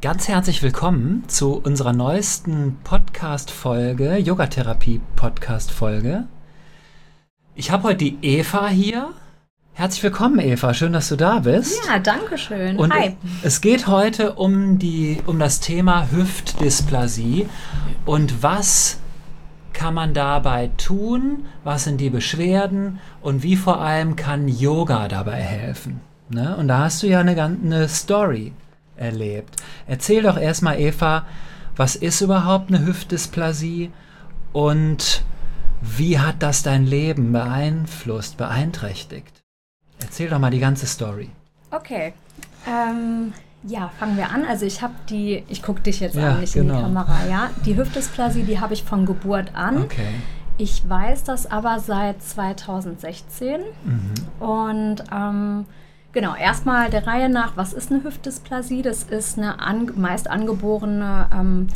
Ganz herzlich willkommen zu unserer neuesten Podcast-Folge, Yogatherapie-Podcast-Folge. Ich habe heute die Eva hier. Herzlich willkommen, Eva. Schön, dass du da bist. Ja, danke schön. Und Hi. es geht heute um, die, um das Thema Hüftdysplasie und was kann man dabei tun, was sind die Beschwerden und wie vor allem kann Yoga dabei helfen. Ne? Und da hast du ja eine, eine Story erlebt. Erzähl doch erstmal, Eva, was ist überhaupt eine Hüftdysplasie und wie hat das dein Leben beeinflusst, beeinträchtigt? Erzähl doch mal die ganze Story. Okay. Ähm, ja, fangen wir an. Also ich habe die, ich gucke dich jetzt Ja, an, nicht in genau. die Kamera, ja. Die Hüftdysplasie, die habe ich von Geburt an. Okay. Ich weiß das aber seit 2016. Mhm. Und ähm, genau, erstmal der Reihe nach, was ist eine Hüftdysplasie? Das ist eine an, meist angeborene ähm,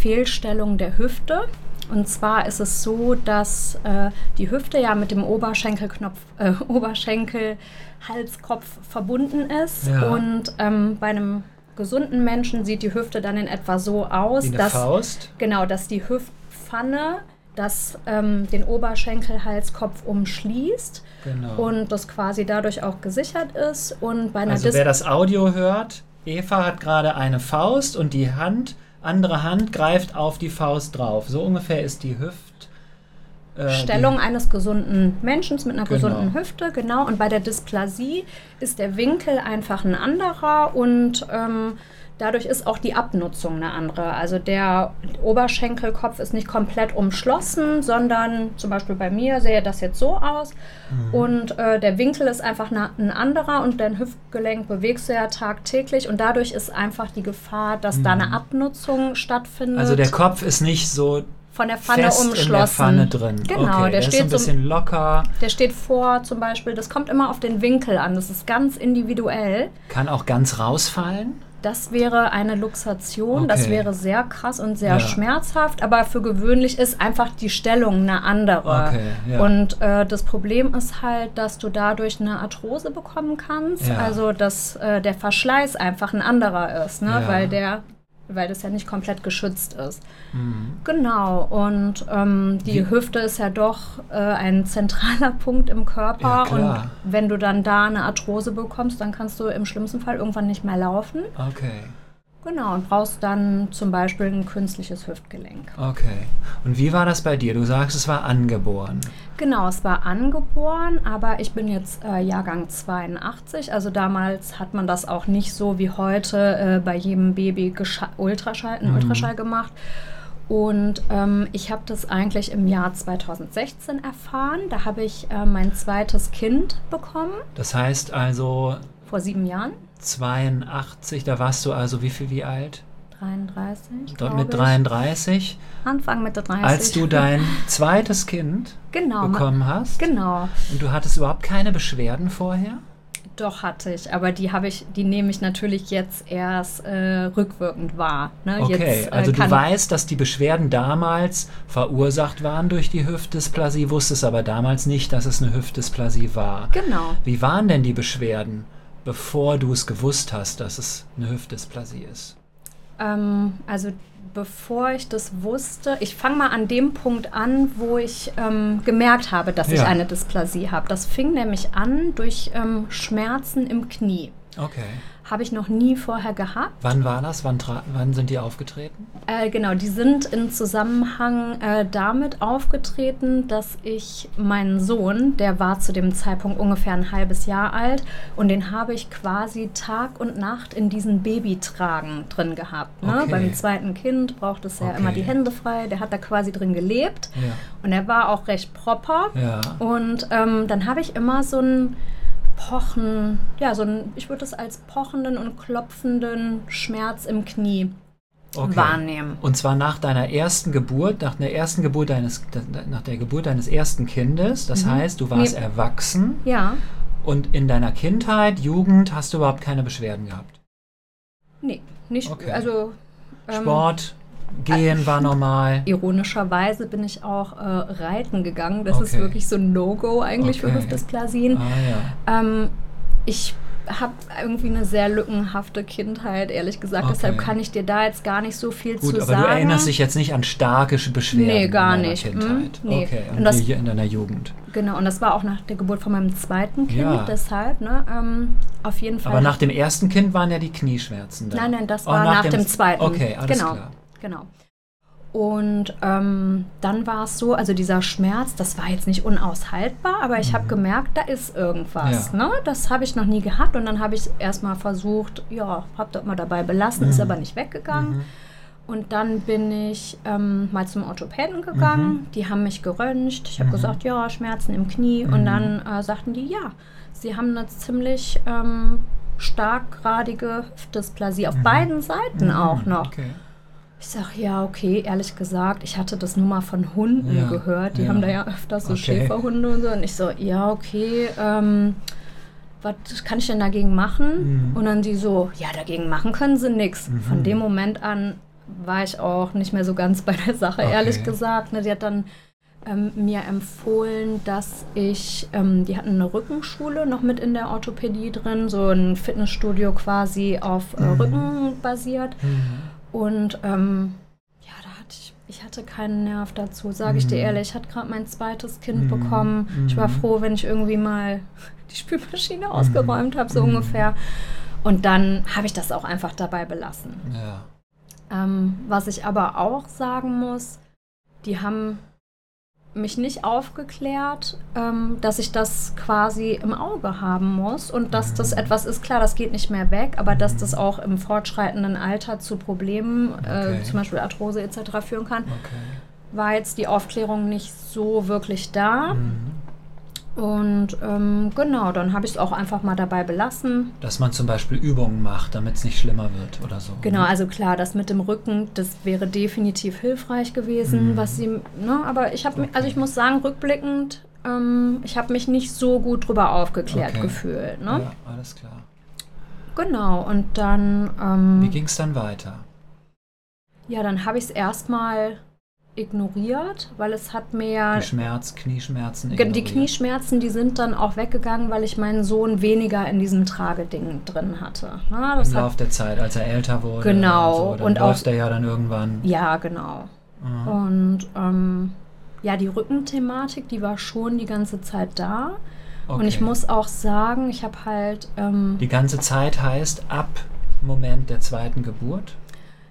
Fehlstellung der Hüfte. Und zwar ist es so, dass äh, die Hüfte ja mit dem Oberschenkelknopf, äh, Oberschenkel-Halskopf verbunden ist. Ja. Und ähm, bei einem gesunden Menschen sieht die Hüfte dann in etwa so aus, dass Faust? Genau, dass die Hüftpfanne das, ähm, den Oberschenkelhalskopf umschließt Genau. und das quasi dadurch auch gesichert ist. Und bei einer Also Dis- wer das Audio hört, Eva hat gerade eine Faust und die Hand, andere Hand greift auf die Faust drauf. So ungefähr ist die Hüft. äh, Stellung eines gesunden Menschen mit einer Genau. gesunden Hüfte, genau. Und bei der Dysplasie ist der Winkel einfach ein anderer und ähm, dadurch ist auch die Abnutzung eine andere. Also der Oberschenkelkopf ist nicht komplett umschlossen, sondern zum Beispiel bei mir sähe das jetzt so aus. Mhm. Und äh, der Winkel ist einfach na- ein anderer und dein Hüftgelenk bewegst du ja tagtäglich und dadurch ist einfach die Gefahr, dass da eine Abnutzung stattfindet. Also der Kopf ist nicht so von der Pfanne fest umschlossen. in der Pfanne drin. Genau, okay, der ist steht so ein so bisschen locker, der steht vor zum Beispiel, das kommt immer auf den Winkel an, das ist ganz individuell. kann auch ganz rausfallen. Das wäre eine Luxation, das Okay. wäre sehr krass und sehr Ja. schmerzhaft, aber für gewöhnlich ist einfach die Stellung eine andere. Okay, ja. Und äh, das Problem ist halt, dass du dadurch eine Arthrose bekommen kannst, Ja. also dass äh, der Verschleiß einfach ein anderer ist, ne? Weil der weil das ja nicht komplett geschützt ist. Mhm. Genau, und ähm, die Wie- Hüfte ist ja doch äh, ein zentraler Punkt im Körper. Ja. Und wenn du dann da eine Arthrose bekommst, dann kannst du im schlimmsten Fall irgendwann nicht mehr laufen. Okay, Genau, und brauchst dann zum Beispiel ein künstliches Hüftgelenk. okay. Und wie war das bei dir? Du sagst, es war angeboren. Genau, es war angeboren, aber ich bin jetzt äh, Jahrgang 82. Also damals hat man das auch nicht so wie heute äh, bei jedem Baby Ultraschall, einen Mhm. Ultraschall gemacht. Und ähm, ich habe das eigentlich im Jahr 2016 erfahren. Da habe ich äh, mein zweites Kind bekommen, Das heißt also vor sieben Jahren. 82, da warst du also wie viel, wie alt? 33. Dort mit ich. 33. Anfang Mitte 30. Als du dein zweites Kind genau, bekommen hast Genau. und du hattest überhaupt keine Beschwerden vorher? Doch hatte ich, aber die habe ich, die nehme ich natürlich jetzt erst äh, rückwirkend wahr. Ne? Okay, jetzt, äh, also du weißt, dass die Beschwerden damals verursacht waren durch die Hüftdysplasie, wusstest aber damals nicht, dass es eine Hüftdysplasie war. Genau. Wie waren denn die Beschwerden, bevor du es gewusst hast, dass es eine Hüftdysplasie ist? Ähm, also bevor ich das wusste, ich fange mal an dem Punkt an, wo ich ähm, gemerkt habe, dass ich Ja. eine Dysplasie habe. Das fing nämlich an durch ähm, Schmerzen im Knie. Okay. Habe ich noch nie vorher gehabt. Wann war das? Wann, wann sind die aufgetreten? Äh, genau, die sind in Zusammenhang äh, damit aufgetreten, dass ich meinen Sohn, der war zu dem Zeitpunkt ungefähr ein halbes Jahr alt, und den habe ich quasi Tag und Nacht in diesen Babytragen drin gehabt. Ne? Okay. Beim zweiten Kind braucht es ja Okay. immer die Hände frei, der hat da quasi drin gelebt Ja. und er war auch recht proper. Ja. Und ähm, dann habe ich immer so ein Pochen, ja, so ein, ich würde es als pochenden und klopfenden Schmerz im Knie Okay. wahrnehmen. Und zwar nach deiner ersten Geburt, nach der ersten Geburt deines, nach der Geburt deines ersten Kindes. Das Mhm. heißt, du warst Nee. erwachsen Ja, und in deiner Kindheit, Jugend hast du überhaupt keine Beschwerden gehabt. nee, nicht, Okay. also ähm, Sport, Gehen war normal. Ironischerweise bin ich auch äh, reiten gegangen. Das ist Okay. wirklich so ein No-Go eigentlich Okay. für Hüftdysplasien. Ah ja. Ähm, ich habe irgendwie eine sehr lückenhafte Kindheit, ehrlich gesagt. Okay. Deshalb kann ich dir da jetzt gar nicht so viel Gut, zu aber sagen. du erinnerst dich jetzt nicht an starke Beschwerden Nee, gar in deiner nicht. Kindheit. Hm, nee. Okay, und, Und das- hier in deiner Jugend. Genau, und das war auch nach der Geburt von meinem zweiten Kind, Ja. deshalb, ne? Ähm, auf jeden Fall. Aber nach dem ersten Kind waren ja die Knieschmerzen da. Nein, nein, das Oh, war nach, dem, zweiten. Okay, alles genau, klar. Genau. Und ähm, dann war es so, also dieser Schmerz, das war jetzt nicht unaushaltbar, aber ich habe gemerkt, da ist irgendwas. Mhm. Ja. Ne? Das habe ich noch nie gehabt und dann habe ich erstmal versucht, ja, habe das mal dabei belassen, ist Mhm. aber nicht weggegangen. Und dann bin ich ähm, mal zum Orthopäden gegangen. Die haben mich geröntgt. Ich habe Mhm. gesagt, ja, Schmerzen im Knie. Und dann äh, sagten die, ja, sie haben eine ziemlich ähm, starkgradige Hüftdysplasie auf beiden Seiten auch noch. Mhm. Okay. Ich sag, ja, okay, ehrlich gesagt, ich hatte das nur mal von Hunden Ja, gehört. Die ja. haben da ja öfters so Okay. Schäferhunde und so. Und ich so, ja, okay, ähm, was kann ich denn dagegen machen? Mhm. Und dann die so, ja, dagegen machen können sie nichts. Mhm. Von dem Moment an war ich auch nicht mehr so ganz bei der Sache, Okay. ehrlich gesagt. Ne, die hat dann ähm, mir empfohlen, dass ich, ähm, die hatten eine Rückenschule noch mit in der Orthopädie drin, so ein Fitnessstudio quasi auf äh, Mhm. Rücken basiert. Mhm. Und ähm, ja, da hatte ich, ich hatte keinen Nerv dazu, sage ich dir Mhm. ehrlich. Ich hatte gerade mein zweites Kind Mhm. bekommen. Ich war Mhm. froh, wenn ich irgendwie mal die Spülmaschine ausgeräumt habe, so Mhm. ungefähr. Und dann habe ich das auch einfach dabei belassen. Ja. Ähm, was ich aber auch sagen muss, die haben mich nicht aufgeklärt, ähm, dass ich das quasi im Auge haben muss und dass das Mhm. etwas ist, klar, das geht nicht mehr weg, aber dass das auch im fortschreitenden Alter zu Problemen, Okay. äh, zum Beispiel Arthrose etc. führen kann, Okay. war jetzt die Aufklärung nicht so wirklich da. Mhm. Und ähm, genau, dann habe ich es auch einfach mal dabei belassen. Dass man zum Beispiel Übungen macht, damit es nicht schlimmer wird oder so. Genau, also klar, das mit dem Rücken, das wäre definitiv hilfreich gewesen, Mhm. was sie, ne, aber ich habe, Okay. also ich muss sagen, rückblickend, ähm, ich habe mich nicht so gut drüber aufgeklärt Okay. gefühlt, ne? Ja, alles klar. Genau, und dann, ähm, Wie ging es dann weiter? ja, dann habe ich es erstmal ignoriert, weil es hat mir ja, Die Schmerz, Knieschmerzen. Ge- die ignoriert. Knieschmerzen, die sind dann auch weggegangen, weil ich meinen Sohn weniger in diesem Trageding drin hatte. Ne? Das Im hat, Laufe der Zeit, als er älter wurde. Genau, Und, so, dann und auch- läuft er ja dann irgendwann. ja, genau. Mhm. Und ähm, ja, die Rückenthematik, die war schon die ganze Zeit da. Und ich Okay. muss auch sagen, ich habe halt, ähm, Die ganze Zeit heißt ab Moment der zweiten Geburt?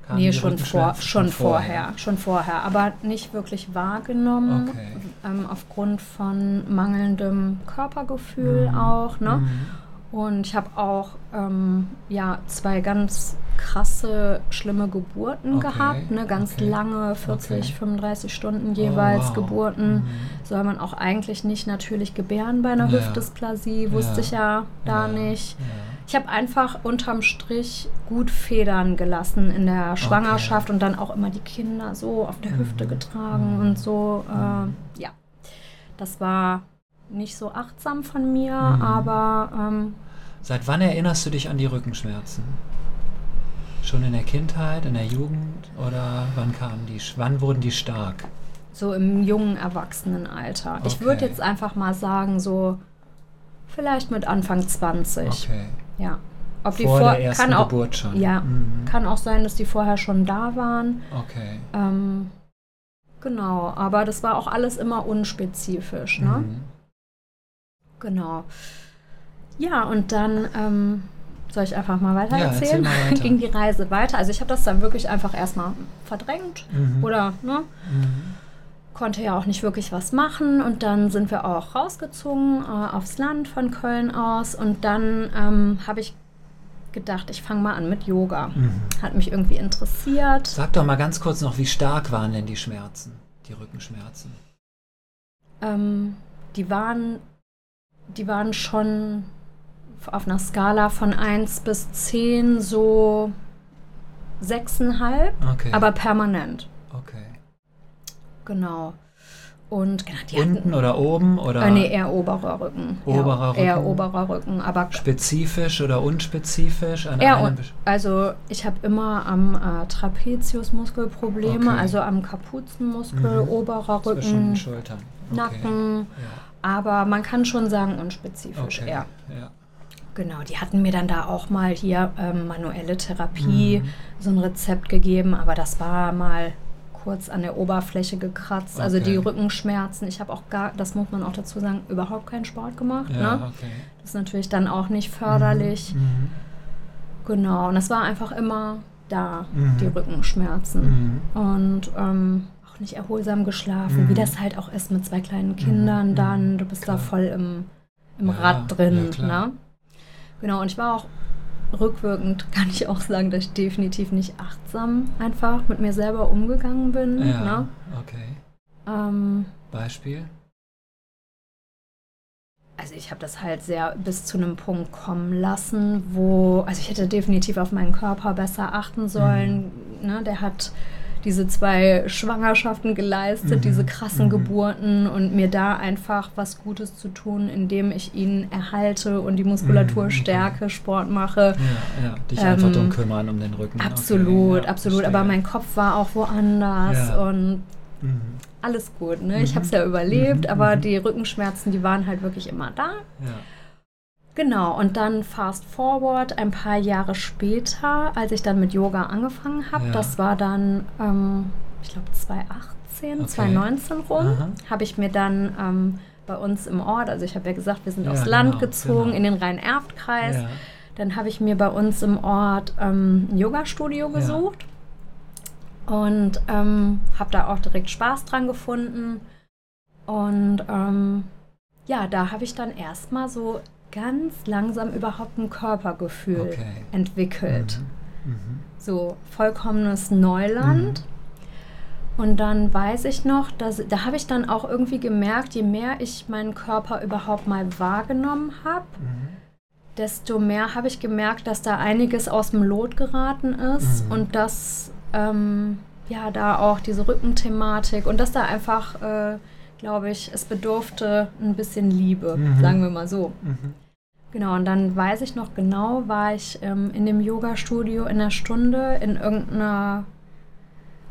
Kamen nee, schon, vor, schon vorher, schon vorher, aber nicht wirklich wahrgenommen, Okay. ähm, aufgrund von mangelndem Körpergefühl Mhm. auch. Ne? Mhm. Und ich habe auch ähm, ja, zwei ganz krasse, schlimme Geburten Okay, gehabt. Ne? Ganz okay, lange, 40, okay. 35 Stunden Oh, jeweils wow. Geburten. Mhm. Soll man auch eigentlich nicht natürlich gebären bei einer Ja. Hüftdysplasie, wusste Ja. ich ja da Ja, nicht. Ja. Ich habe einfach unterm Strich gut Federn gelassen in der Schwangerschaft und dann auch immer die Kinder so auf der Hüfte Mhm. getragen Mhm. und so. Mhm. Äh, ja, das war nicht so achtsam von mir, Mhm. aber ähm, Seit wann erinnerst du dich an die Rückenschmerzen? Schon in der Kindheit, in der Jugend oder wann kamen die? Wann wurden die stark? so im jungen Erwachsenenalter. Ich würde Okay. jetzt einfach mal sagen, so vielleicht mit Anfang 20. Okay. Ja. Ob die Vor vor, der ersten kann auch, Geburt schon. Ja, Mhm. kann auch sein, dass die vorher schon da waren. Okay. Ähm, genau, aber das war auch alles immer unspezifisch, ne? Mhm. Genau. Ja, und dann ähm, soll ich einfach mal weiter Ja, erzählen? erzähl mal weiter. Ging die Reise weiter. Also ich habe das dann wirklich einfach erstmal verdrängt Mhm. oder ne, Mhm. Konnte ja auch nicht wirklich was machen. Und dann sind wir auch rausgezogen äh, aufs Land von Köln aus. Und dann ähm, habe ich gedacht, ich fange mal an mit Yoga. Mhm. Hat mich irgendwie interessiert. Sag doch mal ganz kurz noch, wie stark waren denn die Schmerzen, die Rückenschmerzen? Ähm, die waren, die waren schon auf einer Skala von 1 bis 10 so 6,5, Okay. aber permanent. okay. Genau. Und genau, die Unten hatten. oder oben oder Äh, nee, eher oberer Rücken. Oberer eher, Eher Rücken. oberer Rücken, aber spezifisch oder unspezifisch an eher un Also ich habe immer am äh, Trapeziusmuskel Probleme, Okay. also am Kapuzenmuskel, Mhm. oberer zwischen Rücken, Schultern. Okay. Nacken. Ja. Aber man kann schon sagen unspezifisch Okay. eher. Ja. Genau, die hatten mir dann da auch mal hier ähm, manuelle Therapie, mhm. so ein Rezept gegeben, aber das war mal kurz an der Oberfläche gekratzt. Okay. Also die Rückenschmerzen. Ich habe auch gar, das muss man auch dazu sagen, überhaupt keinen Sport gemacht. Ja, ne? okay. Das ist natürlich dann auch nicht förderlich. Mhm. Mhm. Genau, und das war einfach immer da, mhm. die Rückenschmerzen. Mhm. Und ähm, auch nicht erholsam geschlafen, wie mhm. das halt auch ist mit zwei kleinen Kindern dann. Du bist Klar. da voll im, im ja, Rad drin. Ja, ne? Genau, und ich war auch rückwirkend, kann ich auch sagen, dass ich definitiv nicht achtsam einfach mit mir selber umgegangen bin. Ja, ne? okay. Ähm, Beispiel? Also ich habe das halt sehr bis zu einem Punkt kommen lassen, wo, also ich hätte definitiv auf meinen Körper besser achten sollen. Mhm. Ne? Der hat diese zwei Schwangerschaften geleistet, mhm. diese krassen mhm. Geburten und mir da einfach was Gutes zu tun, indem ich ihn erhalte und die Muskulatur mhm. stärke, Sport mache. Ja, ja. dich ähm, einfach drum kümmern um den Rücken. Absolut, okay, ja, absolut. Verstehe. Aber mein Kopf war auch woanders und mhm. alles gut. Ne? Ich habe es ja mhm. überlebt, mhm. aber die Rückenschmerzen, die waren halt wirklich immer da. Ja. Genau, und dann fast forward, ein paar Jahre später, als ich dann mit Yoga angefangen habe, ja. das war dann, ähm, ich glaube, 2018, okay. 2019 rum, habe ich mir dann ähm, bei uns im Ort, also ich habe ja gesagt, wir sind ja, aufs Land genau, gezogen, genau. in den Rhein-Erft-Kreis. Ja. Dann habe ich mir bei uns im Ort ähm, ein Yoga-Studio gesucht und ähm, habe da auch direkt Spaß dran gefunden. Und ähm, ja, da habe ich dann erstmal so ganz langsam überhaupt ein Körpergefühl okay. entwickelt. Mhm. Mhm. So vollkommenes Neuland. Mhm. Und dann weiß ich noch, dass, da habe ich dann auch irgendwie gemerkt, je mehr ich meinen Körper überhaupt mal wahrgenommen habe, mhm. desto mehr habe ich gemerkt, dass da einiges aus dem Lot geraten ist mhm. und dass ähm, ja da auch diese Rückenthematik und dass da einfach, äh, glaube ich, es bedurfte ein bisschen Liebe, mhm. sagen wir mal so. Mhm. Genau, und dann weiß ich noch genau, war ich ähm, in dem Yoga-Studio in der Stunde in irgendeiner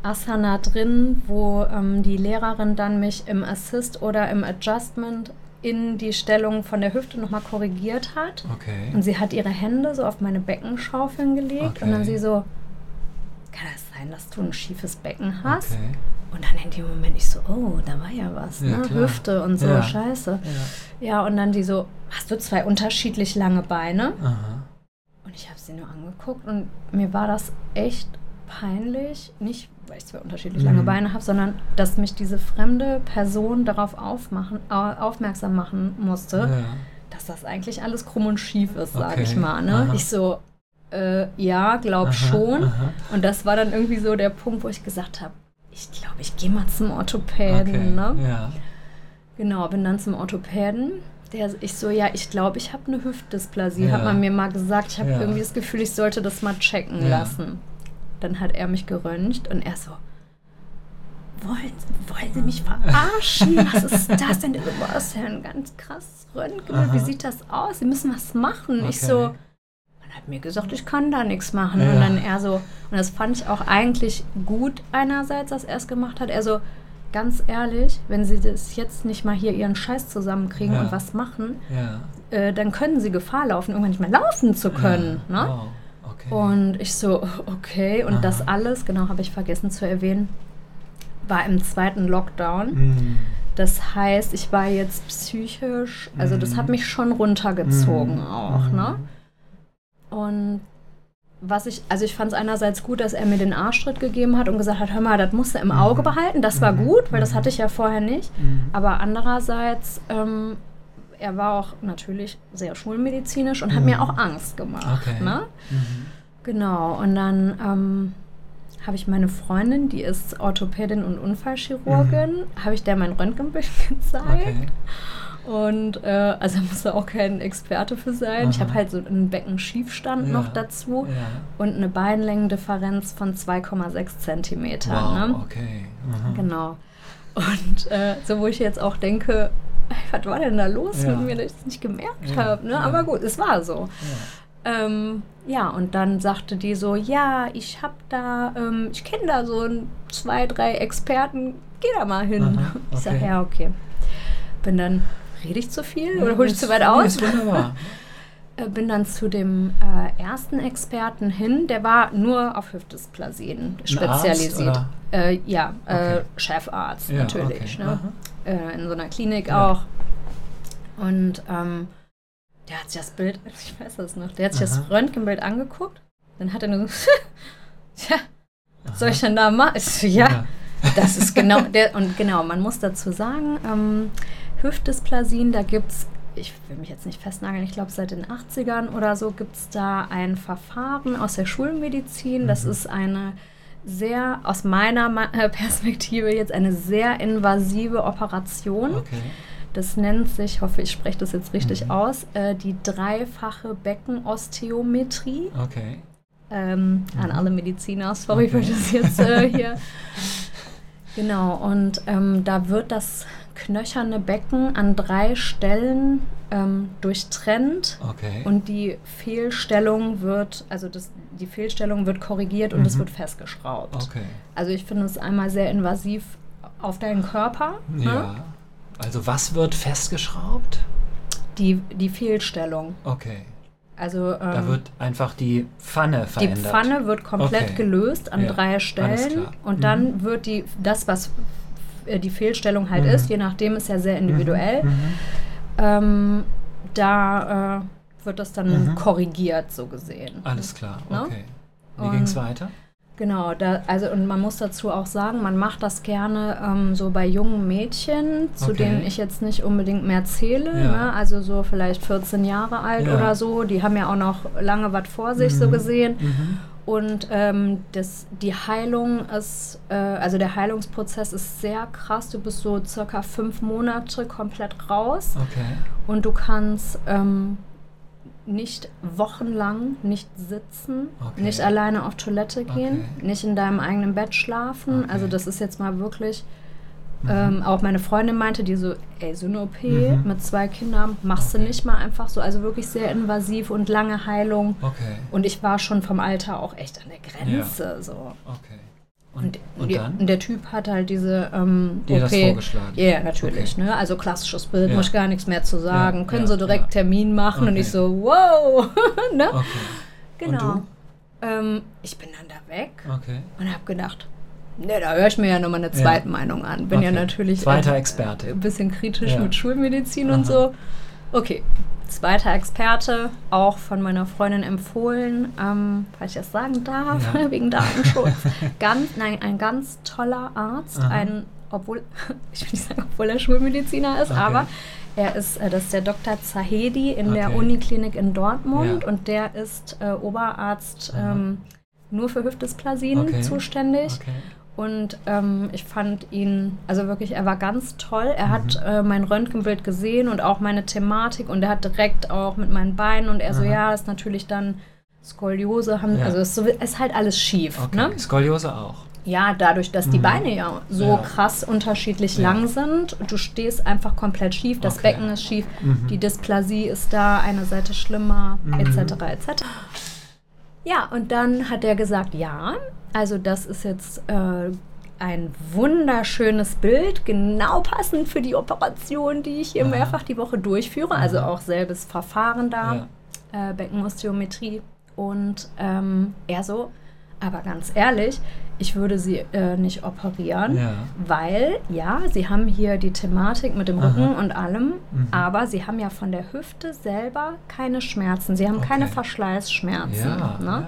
Asana drin, wo ähm, die Lehrerin dann mich im Assist oder im Adjustment in die Stellung von der Hüfte nochmal korrigiert hat. Okay. Und sie hat ihre Hände so auf meine Beckenschaufeln gelegt okay. und dann sie so, kann das sein, dass du ein schiefes Becken hast? Okay. Und dann in dem Moment ich so, oh, da war ja was, ja, ne? Hüfte und so, ja. scheiße. Ja. ja, und dann die so, hast du zwei unterschiedlich lange Beine? Aha. Und ich habe sie nur angeguckt und mir war das echt peinlich. Nicht, weil ich zwei unterschiedlich mhm. lange Beine habe, sondern dass mich diese fremde Person darauf aufmachen, aufmerksam machen musste, dass das eigentlich alles krumm und schief ist, sage okay. ich mal. Ne? Ich so, äh, ja, glaub aha, schon. Und das war dann irgendwie so der Punkt, wo ich gesagt habe, ich glaube, ich gehe mal zum Orthopäden. Okay. Ne? Ja. Genau, bin dann zum Orthopäden der, ich so, ja, ich glaube, ich habe eine Hüftdysplasie, ja. hat man mir mal gesagt. Ich habe ja. irgendwie das Gefühl, ich sollte das mal checken ja. lassen. Dann hat er mich geröntgt und er so, wollen, wollen Sie mich verarschen? Was ist das denn? Das ist ja ein ganz krasses Röntgen. Aha. Wie sieht das aus? Sie müssen was machen. Okay. Ich so, hat mir gesagt, ich kann da nichts machen. Und dann er so, und das fand ich auch eigentlich gut einerseits, dass er es gemacht hat. Er so, ganz ehrlich, wenn sie das jetzt nicht mal hier ihren Scheiß zusammenkriegen ja. und was machen, ja. äh, dann können sie Gefahr laufen, irgendwann nicht mehr laufen zu können. Ja. Ne? Wow. Okay. Und ich so, okay. Und Aha. das alles, genau, habe ich vergessen zu erwähnen, war im zweiten Lockdown. Mhm. Das heißt, ich war jetzt psychisch, also das hat mhm. mich schon runtergezogen mhm. auch, ne? Mhm. Und was ich, also ich fand es einerseits gut, dass er mir den Arschtritt gegeben hat und gesagt hat, hör mal, das musst du im Auge mhm. behalten. Das war mhm. gut, weil das hatte ich ja vorher nicht. Mhm. Aber andererseits, ähm, er war auch natürlich sehr schulmedizinisch und hat mir auch Angst gemacht. Okay. Ne? Genau, und dann ähm, habe ich meine Freundin, die ist Orthopädin und Unfallchirurgin, habe ich der mein Röntgenbild gezeigt. Okay. Und äh, also muss da auch kein Experte für sein. Aha. Ich habe halt so einen Beckenschiefstand ja. noch dazu ja. und eine Beinlängendifferenz von 2,6 Zentimetern. Wow, ne? okay. Aha. Genau. Und äh, so, wo ich jetzt auch denke, was war denn da los ja. mit mir, dass ich es nicht gemerkt ja. habe. Ne? Aber gut, es war so. Ja. Ähm, ja, und dann sagte die so, ja, ich habe da, ähm, ich kenne da so ein, zwei, drei Experten, geh da mal hin. Aha, okay. Ich sage, ja, okay. Bin dann Rede ich zu viel ja, oder hole ich zu weit aus? Ist wunderbar. äh, bin dann zu dem äh, ersten Experten hin, der war nur auf Hüftdysplasien spezialisiert. Äh, ja, äh, Okay. Chefarzt Ja, natürlich. okay. Ne? Äh, in so einer Klinik Ja. auch. Und ähm, der hat sich das Bild, ich weiß das noch, der hat sich das Aha. Röntgenbild angeguckt. Dann hat er nur so, tja, was soll ich denn da machen? So, ja, das ist genau, der, und genau, man muss dazu sagen, ähm, Hüftdysplasien, da gibt es, ich will mich jetzt nicht festnageln, ich glaube seit den 80ern oder so gibt es da ein Verfahren aus der Schulmedizin. Das Mhm. ist eine sehr, aus meiner äh, Perspektive jetzt eine sehr invasive Operation. Okay. Das nennt sich, ich hoffe, ich spreche das jetzt richtig Mhm. aus, äh, die dreifache Beckenosteometrie. Okay. Ähm, An Mhm. alle Mediziner, sorry für Okay. das jetzt äh, hier. Genau, und ähm, da wird das knöcherne Becken an drei Stellen ähm, durchtrennt Okay. und die Fehlstellung wird, also das, die Fehlstellung wird korrigiert und es Mhm. wird festgeschraubt. okay. Also ich finde es einmal sehr invasiv auf deinen Körper, ne? Ja. Also was wird festgeschraubt? die, die Fehlstellung. Okay. Also ähm, Da wird einfach die Pfanne Die verändert. Pfanne wird komplett Okay. gelöst an Ja, drei Stellen und Mhm. dann wird die das, was die Fehlstellung halt Mhm. ist, je nachdem ist ja sehr individuell, Mhm. ähm, da äh, wird das dann Mhm. korrigiert, so gesehen. Alles klar, Ne? okay. Wie ging es weiter? Genau, da, also und man muss dazu auch sagen, man macht das gerne ähm, so bei jungen Mädchen, zu Okay. denen ich jetzt nicht unbedingt mehr zähle, Ja. ne? also so vielleicht 14 Jahre alt Ja. oder so, die haben ja auch noch lange was vor sich, so Mhm. gesehen. Mhm. Und ähm, das, die Heilung ist, äh, also der Heilungsprozess ist sehr krass. Du bist so circa fünf Monate komplett raus Okay. und du kannst ähm, nicht wochenlang nicht sitzen, Okay. nicht alleine auf Toilette gehen, Okay. nicht in deinem eigenen Bett schlafen. Also das ist jetzt mal wirklich, Mhm. ähm, auch meine Freundin meinte, die so, ey, so eine OP Mhm. mit zwei Kindern machst du Okay. nicht mal einfach so. Also wirklich sehr invasiv und lange Heilung. Okay. Und ich war schon vom Alter auch echt an der Grenze. So. Okay. Und, Und, und die, und der Typ hat halt diese ähm, Dir OP. das vorgeschlagen? Ja, natürlich. Okay. Ne? Also klassisches Bild, Ja. muss ich gar nichts mehr zu sagen. Ja, Können ja, sie direkt ja. Termin machen und Okay. ich so, wow. ne? Okay. Genau. Und Ähm, ich bin dann da weg Okay. und habe gedacht, ne, da höre ich mir ja nochmal eine Ja. zweite Meinung an. Bin ja Okay. natürlich Zweiter äh, Experte. ein bisschen kritisch Ja. mit Schulmedizin Aha. und so. Okay, zweiter Experte, auch von meiner Freundin empfohlen, ähm, falls ich das sagen darf, Ja. wegen Datenschutz. ganz, nein, ein ganz toller Arzt, Aha. ein, obwohl, ich will nicht sagen, obwohl er Schulmediziner ist, Okay. aber er ist, äh, das ist der Dr. Zahedi in der Okay. Uniklinik in Dortmund Ja. und der ist äh, Oberarzt ähm, nur für Hüftdysplasien Okay. zuständig. Und ähm, ich fand ihn, also wirklich, er war ganz toll. Er Mhm. hat äh, mein Röntgenbild gesehen und auch meine Thematik und er hat direkt auch mit meinen Beinen und er so, Aha. ja, ist natürlich dann Skoliose, haben, Ja. also ist, so, ist halt alles schief. okay. Ne? Skoliose auch. Ja, dadurch, dass die Mhm. Beine ja so Ja. krass unterschiedlich Ja. lang sind, du stehst einfach komplett schief, das Okay. Becken ist schief, Mhm. die Dysplasie ist da, eine Seite schlimmer, Mhm. etc. etc. Ja, und dann hat er gesagt, ja, also das ist jetzt äh, ein wunderschönes Bild, genau passend für die Operation, die ich hier Aha. mehrfach die Woche durchführe. Also Aha. auch selbes Verfahren da, äh, Beckenosteometrie. Und ähm, er so, aber ganz ehrlich, ich würde sie äh, nicht operieren, Ja. weil ja, sie haben hier die Thematik mit dem Aha. Rücken und allem, Mhm. aber sie haben ja von der Hüfte selber keine Schmerzen. Sie haben Okay. keine Verschleißschmerzen. Ja, ne?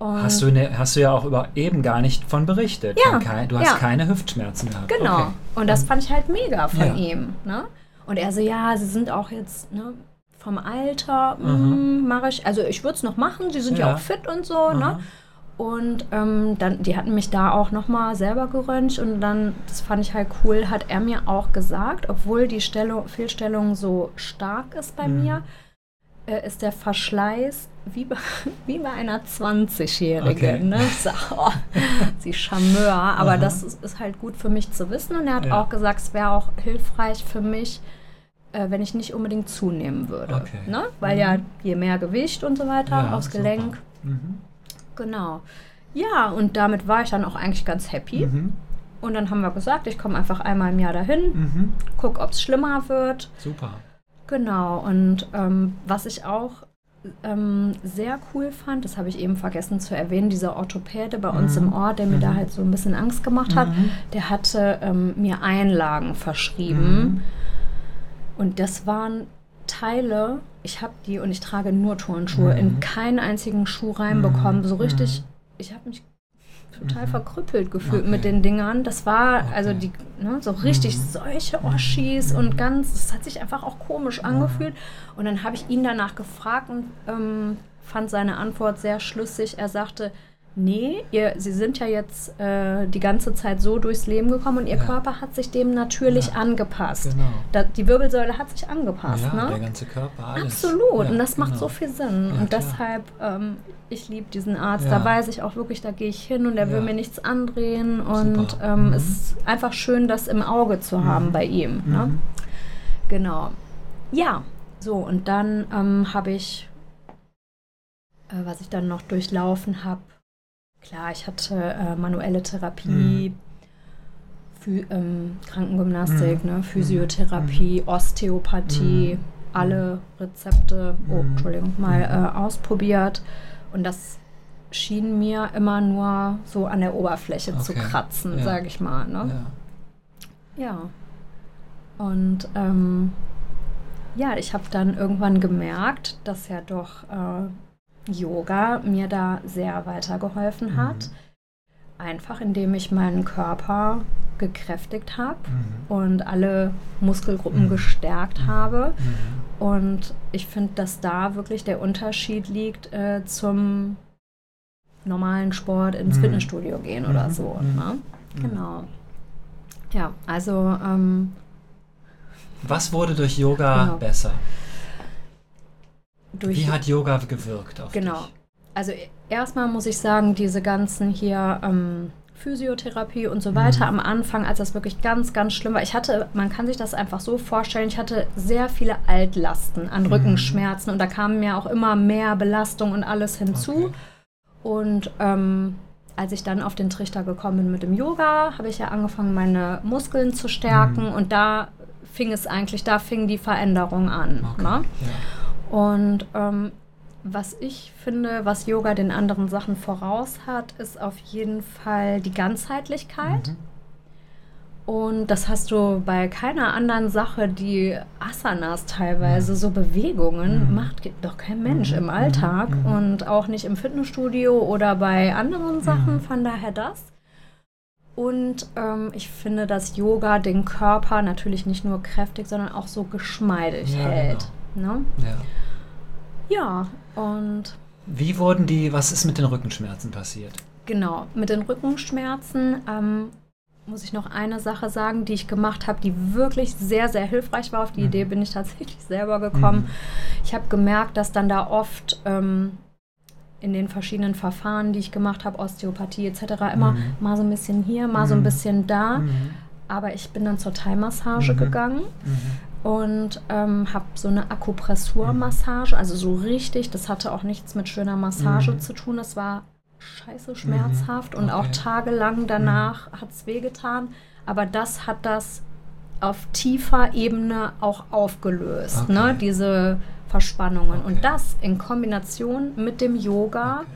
ja. Hast du, ne, hast du ja auch über, eben gar nicht von berichtet. Ja, kein, du hast keine Hüftschmerzen gehabt. Genau. Okay. Und das fand ich halt mega von ihm. Ne? Und er so, ja, sie sind auch jetzt ne, vom Alter, Mhm. mache ich, also ich würde es noch machen, sie sind ja. Ja. auch fit und so. Ne? Und ähm, dann, die hatten mich da auch nochmal selber geröntgt und dann, das fand ich halt cool, hat er mir auch gesagt, obwohl die Stellung, Fehlstellung so stark ist bei Mhm. mir, äh, ist der Verschleiß wie bei, wie bei einer 20-Jährigen. Okay. Ne? Sag, oh, sie Charmeur, aber Aha. das ist, ist halt gut für mich zu wissen und er hat Ja. auch gesagt, es wäre auch hilfreich für mich, äh, wenn ich nicht unbedingt zunehmen würde. Okay. Ne? Weil Mhm. ja je mehr Gewicht und so weiter Ja, aufs. Gelenk. Mhm. Genau. Ja, und damit war ich dann auch eigentlich ganz happy. Mhm. Und dann haben wir gesagt, ich komme einfach einmal im Jahr dahin, Mhm. guck, ob es schlimmer wird. Super. Genau, und ähm, was ich auch ähm, sehr cool fand, das habe ich eben vergessen zu erwähnen, dieser Orthopäde bei uns Mhm. im Ort, der mir da Mhm. halt so ein bisschen Angst gemacht hat, Mhm. der hatte ähm, mir Einlagen verschrieben. Mhm. Und das waren Teile, ich habe die und ich trage nur Turnschuhe, Mhm. in keinen einzigen Schuh reinbekommen. Mhm. So richtig, Mhm. ich habe mich total Mhm. verkrüppelt gefühlt Okay. mit den Dingern. Das war Okay. also die, ne, so richtig Mhm. solche. Oschis und ganz, das hat sich einfach auch komisch angefühlt. Und dann habe ich ihn danach gefragt und ähm, fand seine Antwort sehr schlüssig. Er sagte, nee, ihr, Sie sind ja jetzt äh, die ganze Zeit so durchs Leben gekommen und Ihr Ja. Körper hat sich dem natürlich Ja. angepasst. Genau. Da, die Wirbelsäule hat sich angepasst, ja, der ne? ganze Körper, alles. Absolut. Und das macht genau. so viel Sinn. Und deshalb, ähm, ich liebe diesen Arzt. Da weiß ich auch wirklich, da gehe ich hin und er will mir nichts andrehen. Und Super. ähm, Mhm. es ist einfach schön, das im Auge zu haben Mhm. bei ihm. Ne? Mhm. Genau. Ja, so und dann ähm, habe ich, äh, was ich dann noch durchlaufen habe, klar, ich hatte äh, manuelle Therapie, Phy ähm, Krankengymnastik, Mhm. ne, Physiotherapie, Osteopathie, Mhm. alle Rezepte, oh, Mhm. Entschuldigung, mal Mhm. äh, ausprobiert. Und das schien mir immer nur so an der Oberfläche zu Okay. kratzen, Ja. sage ich mal. Ne? Ja. Ja. Und ähm, ja, ich habe dann irgendwann gemerkt, dass ja doch äh, Yoga mir da sehr weitergeholfen Mhm. hat. Einfach indem ich meinen Körper gekräftigt habe Mhm. und alle Muskelgruppen Mhm. gestärkt Mhm. habe. Mhm. Und ich finde, dass da wirklich der Unterschied liegt äh, zum normalen Sport ins Mhm. Fitnessstudio gehen oder Mhm. so. Mhm. Ne? Mhm. Genau. Ja, also ähm, Was wurde durch Yoga Genau. besser? Durch. Wie hat Yoga gewirkt auf genau. dich? Also e- erstmal muss ich sagen, diese ganzen hier ähm, Physiotherapie und so weiter Mhm. am Anfang, als das wirklich ganz, ganz schlimm war. Ich hatte, man kann sich das einfach so vorstellen, ich hatte sehr viele Altlasten an Mhm. Rückenschmerzen und da kamen mir auch immer mehr Belastung und alles hinzu. Okay. Und ähm, als ich dann auf den Trichter gekommen bin mit dem Yoga, habe ich ja angefangen, meine Muskeln zu stärken Mhm. und da fing es eigentlich, da fing die Veränderung an. Okay. Ne? Ja. Und ähm, was ich finde, was Yoga den anderen Sachen voraus hat, ist auf jeden Fall die Ganzheitlichkeit. Mhm. Und das hast du bei keiner anderen Sache, die Asanas teilweise, so Bewegungen, Mhm. macht doch kein Mensch Mhm. im Alltag Mhm. und auch nicht im Fitnessstudio oder bei anderen Sachen. Mhm. Von daher das. Und ähm, ich finde, dass Yoga den Körper natürlich nicht nur kräftig, sondern auch so geschmeidig Ja, hält. Ne? Ja. Ja, und Wie wurden die, was ist mit den Rückenschmerzen passiert? Genau, mit den Rückenschmerzen ähm, muss ich noch eine Sache sagen, die ich gemacht habe, die wirklich sehr, sehr hilfreich war. Auf die Mhm. Idee bin ich tatsächlich selber gekommen. Mhm. Ich habe gemerkt, dass dann da oft ähm, in den verschiedenen Verfahren, die ich gemacht habe, Osteopathie etc., immer Mhm. mal so ein bisschen hier, mal so ein Mhm. bisschen da. Mhm. Aber ich bin dann zur Thai-Massage Mhm. gegangen. Und ähm, habe so eine Akupressurmassage, also so richtig, das hatte auch nichts mit schöner Massage Mhm. zu tun, das war scheiße schmerzhaft und auch Okay. tagelang danach hat es wehgetan, aber das hat das auf tiefer Ebene auch aufgelöst, Okay. ne? diese Verspannungen. Okay. Und das in Kombination mit dem Yoga, Okay.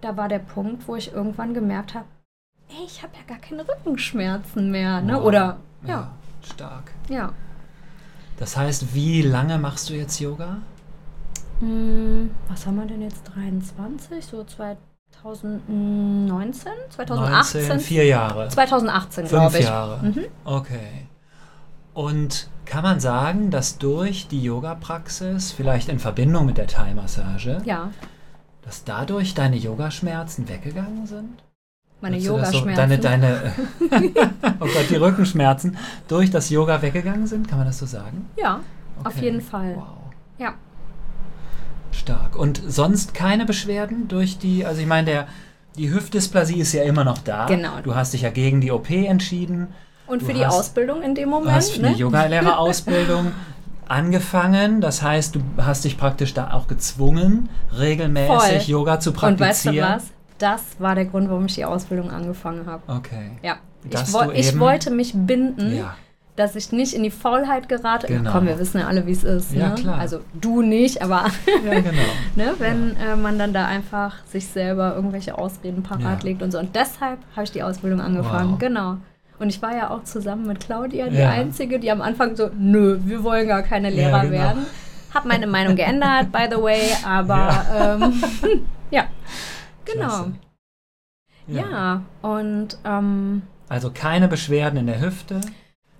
da war der Punkt, wo ich irgendwann gemerkt habe, ey, ich habe ja gar keine Rückenschmerzen mehr, ne? Wow. oder ja, Ja, stark. ja. Das heißt, wie lange machst du jetzt Yoga? Hm, was haben wir denn jetzt? 23? So 2019? 2018? 19, vier Jahre. 2018, Fünf glaube ich. Jahre. Mhm. Okay. Und kann man sagen, dass durch die Yoga-Praxis, vielleicht in Verbindung mit der Thai-Massage, Ja, dass dadurch deine Yogaschmerzen weggegangen sind? Meine du Yogaschmerzen. Deine, deine, oh Gott, die Rückenschmerzen durch das Yoga weggegangen sind? Kann man das so sagen? ja, auf Okay. jeden Fall. Wow. Ja. Stark. Und sonst keine Beschwerden durch die, also ich meine, der, die Hüftdysplasie ist ja immer noch da. Genau. Du hast dich ja gegen die OP entschieden. Und Du für die hast- Ausbildung in dem Du Moment. hast ne? eine Yogalehrerausbildung angefangen. Das heißt, du hast dich praktisch da auch gezwungen, regelmäßig Voll. Yoga zu Und weißt du praktizieren. was? Das war der Grund, warum ich die Ausbildung angefangen habe. Okay. Ja. Ich, wo ich wollte mich binden. Ja. dass ich nicht in die Faulheit gerate. Genau. Komm, wir wissen ja alle, wie es ist. Ja, ne? klar. Also du nicht, aber Ja, genau. ne, wenn äh, man dann da einfach sich selber irgendwelche Ausreden parat Ja. legt und so. Und deshalb habe ich die Ausbildung angefangen. Wow. Genau. Und ich war ja auch zusammen mit Claudia die Ja. Einzige, die am Anfang so, nö, wir wollen gar keine Lehrer genau. werden. Hab meine Meinung geändert, by the way, aber ja, ähm, ja. Genau. Klasse. Ja, und ähm, Also keine Beschwerden in der Hüfte.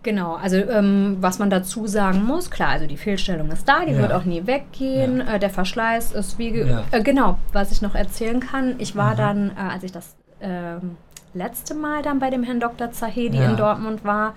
Genau, also ähm, was man dazu sagen muss, klar, also die Fehlstellung ist da, die Ja. wird auch nie weggehen, äh, der Verschleiß ist wie, ge- Ja. äh, genau, was ich noch erzählen kann, ich war Aha. dann, äh, als ich das ähm, letzte Mal dann bei dem Herrn Dr. Zahedi Ja. in Dortmund war,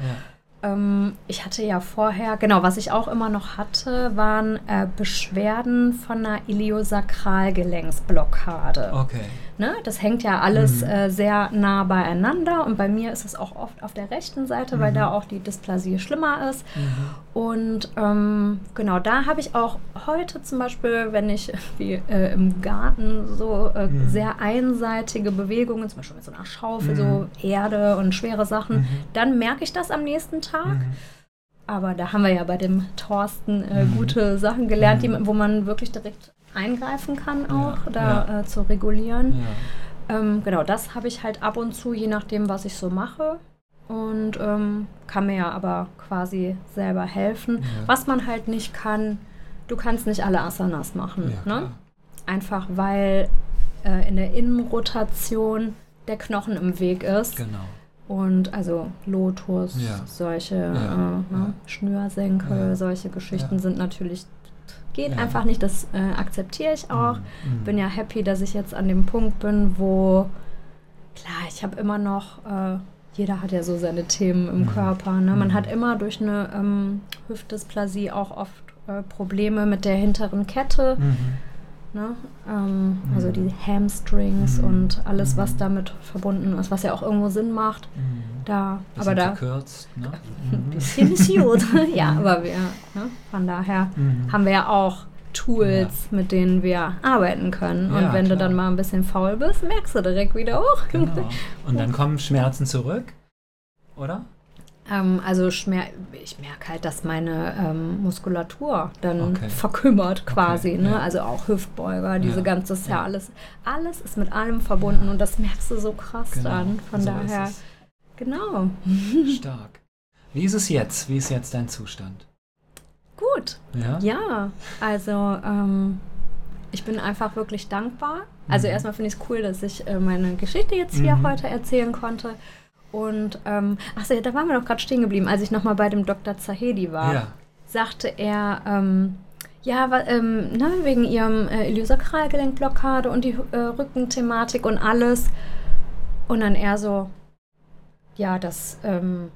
Ja. ähm, ich hatte ja vorher, genau, was ich auch immer noch hatte, waren äh, Beschwerden von einer Iliosakralgelenksblockade. Okay. Ne? Das hängt ja alles Mhm. äh, sehr nah beieinander und bei mir ist es auch oft auf der rechten Seite, weil Mhm. da auch die Dysplasie schlimmer ist. Mhm. Und ähm, genau, da habe ich auch heute zum Beispiel, wenn ich wie äh, im Garten so äh, Mhm. sehr einseitige Bewegungen, zum Beispiel mit so einer Schaufel, Mhm. so Erde und schwere Sachen, Mhm. dann merke ich das am nächsten Tag. Mhm. Aber da haben wir ja bei dem Thorsten äh, Mhm. gute Sachen gelernt, die, Mhm. wo man wirklich direkt eingreifen kann, Ja, auch da ja. Äh, zu regulieren. Ja. Ähm, genau, das habe ich halt ab und zu, je nachdem, was ich so mache. Und ähm, kann mir ja aber quasi selber helfen. Ja. Was man halt nicht kann, du kannst nicht alle Asanas machen. Ja, ne? Einfach weil äh, in der Innenrotation der Knochen im Weg ist. Genau. Und also Lotus, Ja. solche Ja, äh, ne? ja. Schnürsenkel, Ja. solche Geschichten Ja. sind natürlich, geht Ja. einfach nicht, das äh, akzeptiere ich auch. Mhm. Bin ja happy, dass ich jetzt an dem Punkt bin, wo, klar, ich habe immer noch, äh, jeder hat ja so seine Themen im Mhm. Körper. Ne? Man Mhm. hat immer durch eine ähm, Hüftdysplasie auch oft äh, Probleme mit der hinteren Kette. Mhm. Ne? Ähm, Also Mhm. die Hamstrings Mhm. und alles, was Mhm. damit verbunden ist, was ja auch irgendwo Sinn macht. Mhm. Da, Bisschen aber da verkürzt, ne? ein Mhm. bisschen ist gut. ja, aber wir, ne? von daher Mhm. haben wir ja auch Tools, mit denen wir arbeiten können. Und Ja, wenn du klar. dann mal ein bisschen faul bist, merkst du direkt wieder, oh. Genau. Und dann kommen Schmerzen zurück, oder? Ähm, also ich merke halt, dass meine ähm, Muskulatur dann Okay. verkümmert quasi. Okay, ne? ja. Also auch Hüftbeuger, diese Ja, ganze, ja alles, alles ist mit allem verbunden Ja. und das merkst du so krass Genau. dann. Von So daher, genau. Stark. Wie ist es jetzt? Wie ist jetzt dein Zustand? Gut. Ja? Ja, also ähm, ich bin einfach wirklich dankbar. Also Mhm. erstmal finde ich es cool, dass ich äh, meine Geschichte jetzt hier Mhm. heute erzählen konnte. Und ähm, achso, ja, da waren wir doch gerade stehen geblieben, als ich nochmal bei dem Dr. Zahedi war. Ja. Sagte er, ähm, ja, ähm, ne, wegen ihrem äh, Iliosakralgelenkblockade und die äh, Rückenthematik und alles. Und dann er so, ja, das, ähm,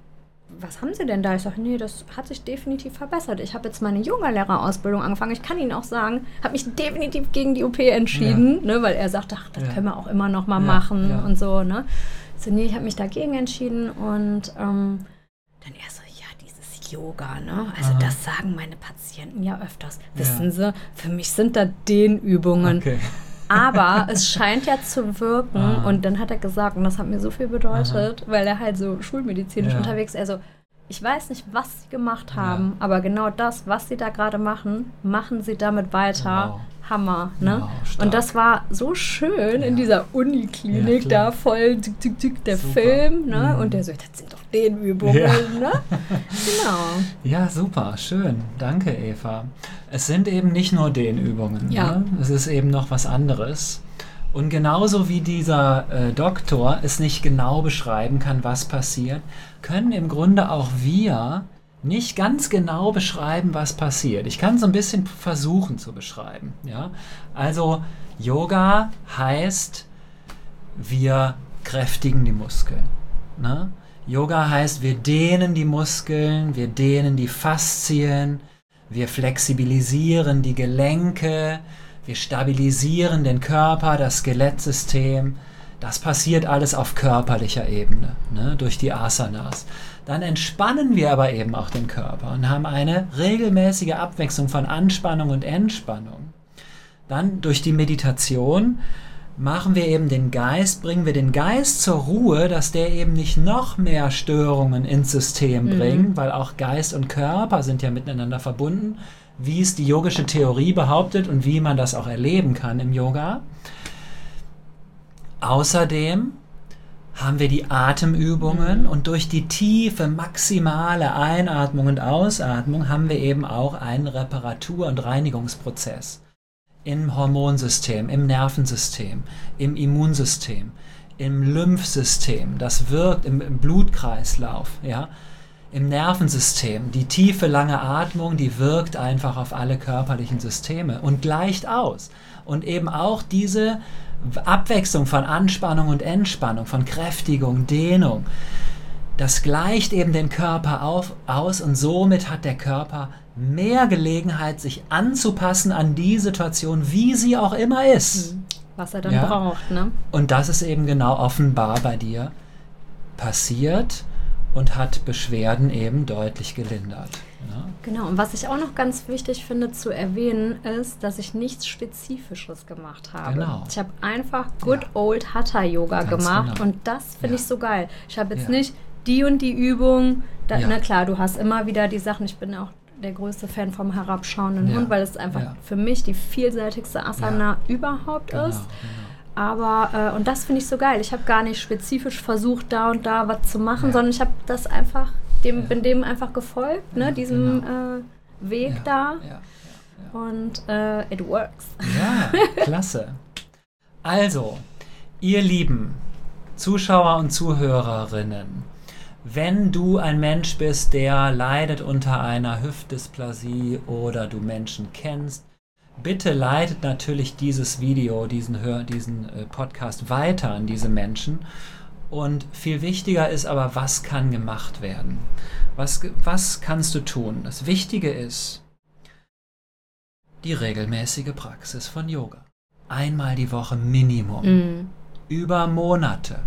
was haben Sie denn da? Ich sage, nee, das hat sich definitiv verbessert. Ich habe jetzt meine Yogalehrerausbildung angefangen. Ich kann Ihnen auch sagen, habe mich definitiv gegen die OP entschieden, ne, weil er sagt, ach, das Ja. können wir auch immer noch mal Ja, machen ja. und so. Ne. So, nee, ich habe mich dagegen entschieden und ähm, dann er so, ja, dieses Yoga, ne? Also Aha. das sagen meine Patienten ja öfters. Ja. Wissen Sie, für mich sind da Dehnübungen. Okay. Aber es scheint ja zu wirken. Ah. Und dann hat er gesagt, und das hat mir so viel bedeutet, weil er halt so schulmedizinisch Ja. unterwegs ist. Also, ich weiß nicht, was sie gemacht Ja. haben, aber genau das, was sie da gerade machen, machen sie damit weiter. Wow. Hammer, ne? Wow, und das war so schön in Ja. dieser Uniklinik, Ja, da voll tick, tick, tick, der Super. Film, ne? Mhm. Und der so, das sind doch Dehnübungen, Ja. ne? Genau. Ja, super, schön. Danke, Eva. Es sind eben nicht nur Dehnübungen. Ja. Ne? Es ist eben noch was anderes. Und genauso wie dieser äh, Doktor es nicht genau beschreiben kann, was passiert, können im Grunde auch wir nicht ganz genau beschreiben, was passiert. Ich kann so ein bisschen versuchen zu beschreiben. Ja? Also Yoga heißt, wir kräftigen die Muskeln. Ne? Yoga heißt, wir dehnen die Muskeln, wir dehnen die Faszien, wir flexibilisieren die Gelenke, wir stabilisieren den Körper, das Skelettsystem. Das passiert alles auf körperlicher Ebene, ne, durch die Asanas. Dann entspannen wir aber eben auch den Körper und haben eine regelmäßige Abwechslung von Anspannung und Entspannung. Dann durch die Meditation machen wir eben den Geist, bringen wir den Geist zur Ruhe, dass der eben nicht noch mehr Störungen ins System Mhm. bringt, weil auch Geist und Körper sind ja miteinander verbunden, wie es die yogische Theorie behauptet und wie man das auch erleben kann im Yoga. Außerdem haben wir die Atemübungen Mhm. und durch die tiefe, maximale Einatmung und Ausatmung haben wir eben auch einen Reparatur- und Reinigungsprozess im Hormonsystem, im Nervensystem, im Immunsystem, im Lymphsystem. Das wirkt im, im Blutkreislauf, ja, im Nervensystem. Die tiefe, lange Atmung, die wirkt einfach auf alle körperlichen Systeme und gleicht aus. Und eben auch diese Abwechslung von Anspannung und Entspannung, von Kräftigung, Dehnung, das gleicht eben den Körper auf, aus und somit hat der Körper mehr Gelegenheit, sich anzupassen an die Situation, wie sie auch immer ist. Was er dann Ja. braucht, ne? Und das ist eben genau offenbar bei dir passiert und hat Beschwerden eben deutlich gelindert. Ne? Genau, und was ich auch noch ganz wichtig finde zu erwähnen, ist, dass ich nichts Spezifisches gemacht habe. Genau. Ich habe einfach Good Ja. Old Hatha Yoga Ganz gemacht genau. und das finde Ja. ich so geil. Ich habe jetzt Ja. nicht die und die Übung. Da. Na klar, du hast immer wieder die Sachen. Ich bin auch der größte Fan vom herabschauenden. Hund, weil es einfach für mich die vielseitigste Asana überhaupt Genau, ist. genau. Aber, äh, und das finde ich so geil. Ich habe gar nicht spezifisch versucht, da und da was zu machen, sondern ich habe das einfach, dem, Ja. bin dem einfach gefolgt, ne, diesem genau. äh, Weg da. Und äh, it works. Ja, klasse. Also, ihr lieben Zuschauer und Zuhörerinnen, wenn du ein Mensch bist, der leidet unter einer Hüftdysplasie oder du Menschen kennst, bitte leitet natürlich dieses Video, diesen, Hör, diesen äh, Podcast weiter an diese Menschen. Und viel wichtiger ist aber, was kann gemacht werden? Was, was kannst du tun? Das Wichtige ist, die regelmäßige Praxis von Yoga. Einmal die Woche Minimum. Mm. Über Monate,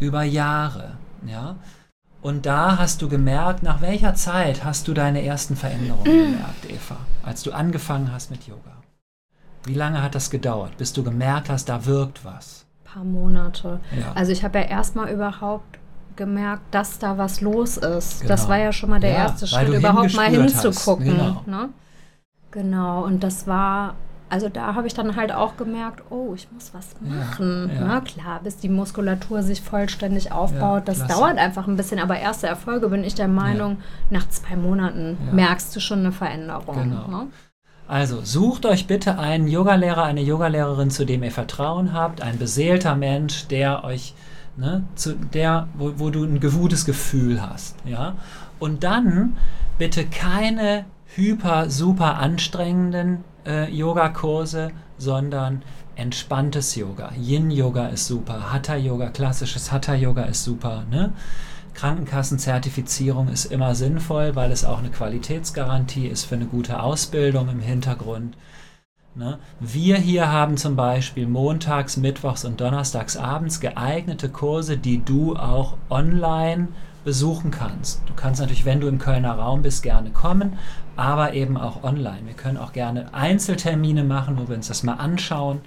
über Jahre. Ja? Und da hast du gemerkt, nach welcher Zeit hast du deine ersten Veränderungen gemerkt, Eva, als du angefangen hast mit Yoga? Wie lange hat das gedauert, bis du gemerkt hast, da wirkt was? Paar Monate. Ja. Also ich habe ja erstmal überhaupt gemerkt, dass da was los ist. Genau. Das war ja schon mal der Ja, erste Schritt, überhaupt mal hinzugucken. Genau. Ne? genau, und das war, also da habe ich dann halt auch gemerkt, oh, ich muss was Ja, machen. ja. Na klar, bis die Muskulatur sich vollständig aufbaut, das klasse. dauert einfach ein bisschen, aber erste Erfolge bin ich der Meinung, nach zwei Monaten Ja. merkst du schon eine Veränderung. Genau. Ne? Also sucht euch bitte einen Yogalehrer, eine Yogalehrerin, zu dem ihr Vertrauen habt, ein beseelter Mensch, der euch, ne, zu der, wo, wo du ein gutes Gefühl hast, ja. Und dann bitte keine hyper, super anstrengenden äh, Yogakurse, sondern entspanntes Yoga. Yin-Yoga ist super, Hatha-Yoga, klassisches Hatha-Yoga ist super, ne? Krankenkassenzertifizierung ist immer sinnvoll, weil es auch eine Qualitätsgarantie ist für eine gute Ausbildung im Hintergrund. Ne? Wir hier haben zum Beispiel montags, mittwochs und donnerstags abends geeignete Kurse, die du auch online besuchen kannst. Du kannst natürlich, wenn du im Kölner Raum bist, gerne kommen, aber eben auch online. Wir können auch gerne Einzeltermine machen, wo wir uns das mal anschauen.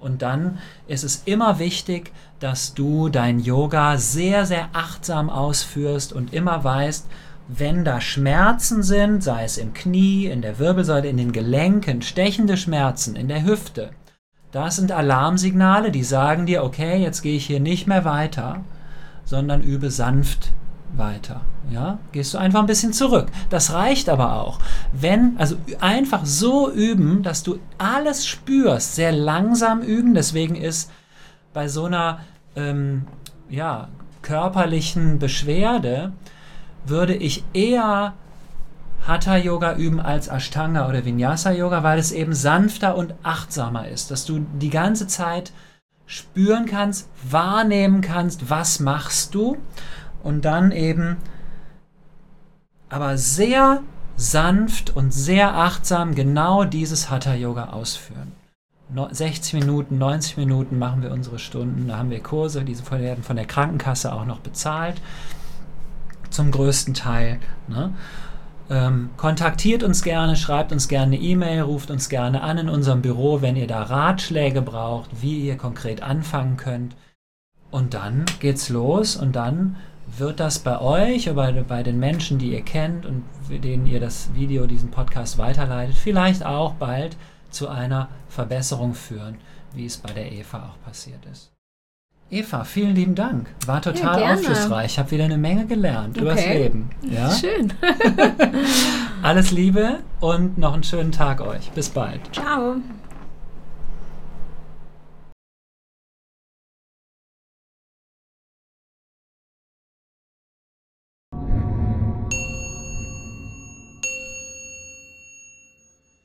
Und dann ist es immer wichtig, dass du dein Yoga sehr, sehr achtsam ausführst und immer weißt, wenn da Schmerzen sind, sei es im Knie, in der Wirbelsäule, in den Gelenken, stechende Schmerzen, in der Hüfte, das sind Alarmsignale, die sagen dir, okay, jetzt gehe ich hier nicht mehr weiter, sondern übe sanft weiter. Ja, gehst du einfach ein bisschen zurück. Das reicht aber auch. Wenn, also einfach so üben, dass du alles spürst, sehr langsam üben. Deswegen ist bei so einer ähm, ja, körperlichen Beschwerde würde ich eher Hatha Yoga üben als Ashtanga oder Vinyasa Yoga, weil es eben sanfter und achtsamer ist, dass du die ganze Zeit spüren kannst, wahrnehmen kannst, was machst du und dann eben aber sehr sanft und sehr achtsam genau dieses Hatha Yoga ausführen. 60 Minuten, 90 Minuten machen wir unsere Stunden, da haben wir Kurse, diese werden von der Krankenkasse auch noch bezahlt, zum größten Teil. Ne? Ähm, kontaktiert uns gerne, schreibt uns gerne eine E-Mail, ruft uns gerne an in unserem Büro, wenn ihr da Ratschläge braucht, wie ihr konkret anfangen könnt. Und dann geht's los und dann wird das bei euch oder bei, den Menschen, die ihr kennt und denen ihr das Video, diesen Podcast weiterleitet, vielleicht auch bald zu einer Verbesserung führen, wie es bei der Eva auch passiert ist. Eva, vielen lieben Dank. War total gerne. aufschlussreich. Ich habe wieder eine Menge gelernt übers Okay. Leben. Ja? Schön. Alles Liebe und noch einen schönen Tag euch. Bis bald. Ciao.